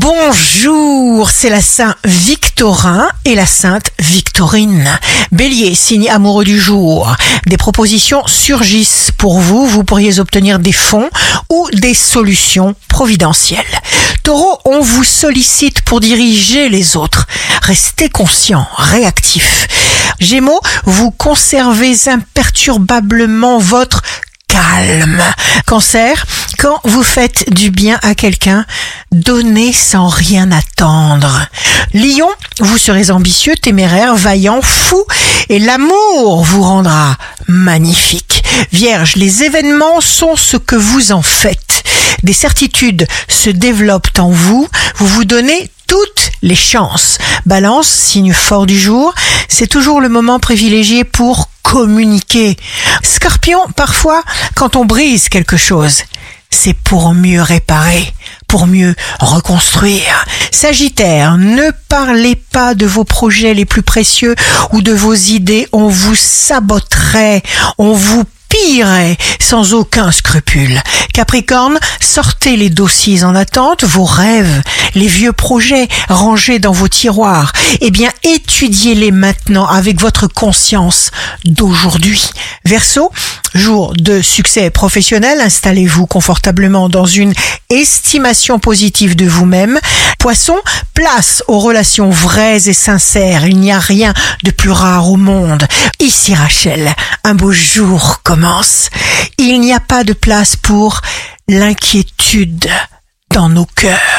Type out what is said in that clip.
Bonjour, c'est la Saint Victorin et la Sainte Victorine. Bélier, signe amoureux du jour. Des propositions surgissent pour vous. Vous pourriez obtenir des fonds ou des solutions providentielles. Taureau, on vous sollicite pour diriger les autres. Restez conscient, réactif. Gémeaux, vous conservez imperturbablement votre calme. Cancer, quand vous faites du bien à quelqu'un, donnez sans rien attendre. Lion, vous serez ambitieux, téméraire, vaillant, fou, et l'amour vous rendra magnifique. Vierge, les événements sont ce que vous en faites. Des certitudes se développent en vous, vous vous donnez toutes les chances. Balance, signe fort du jour, c'est toujours le moment privilégié pour communiquer. Scorpion, parfois, quand on brise quelque chose, c'est pour mieux réparer, pour mieux reconstruire. Sagittaire, ne parlez pas de vos projets les plus précieux ou de vos idées, on vous saboterait, on vous pillerait sans aucun scrupule. Capricorne, sortez les dossiers en attente, vos rêves, les vieux projets rangés dans vos tiroirs. Eh bien, étudiez-les maintenant avec votre conscience d'aujourd'hui. Verseau, jour de succès professionnel, installez-vous confortablement dans une estimation positive de vous-même. Poisson, place aux relations vraies et sincères. Il n'y a rien de plus rare au monde. Ici Rachel, un beau jour commence. Il n'y a pas de place pour l'inquiétude dans nos cœurs.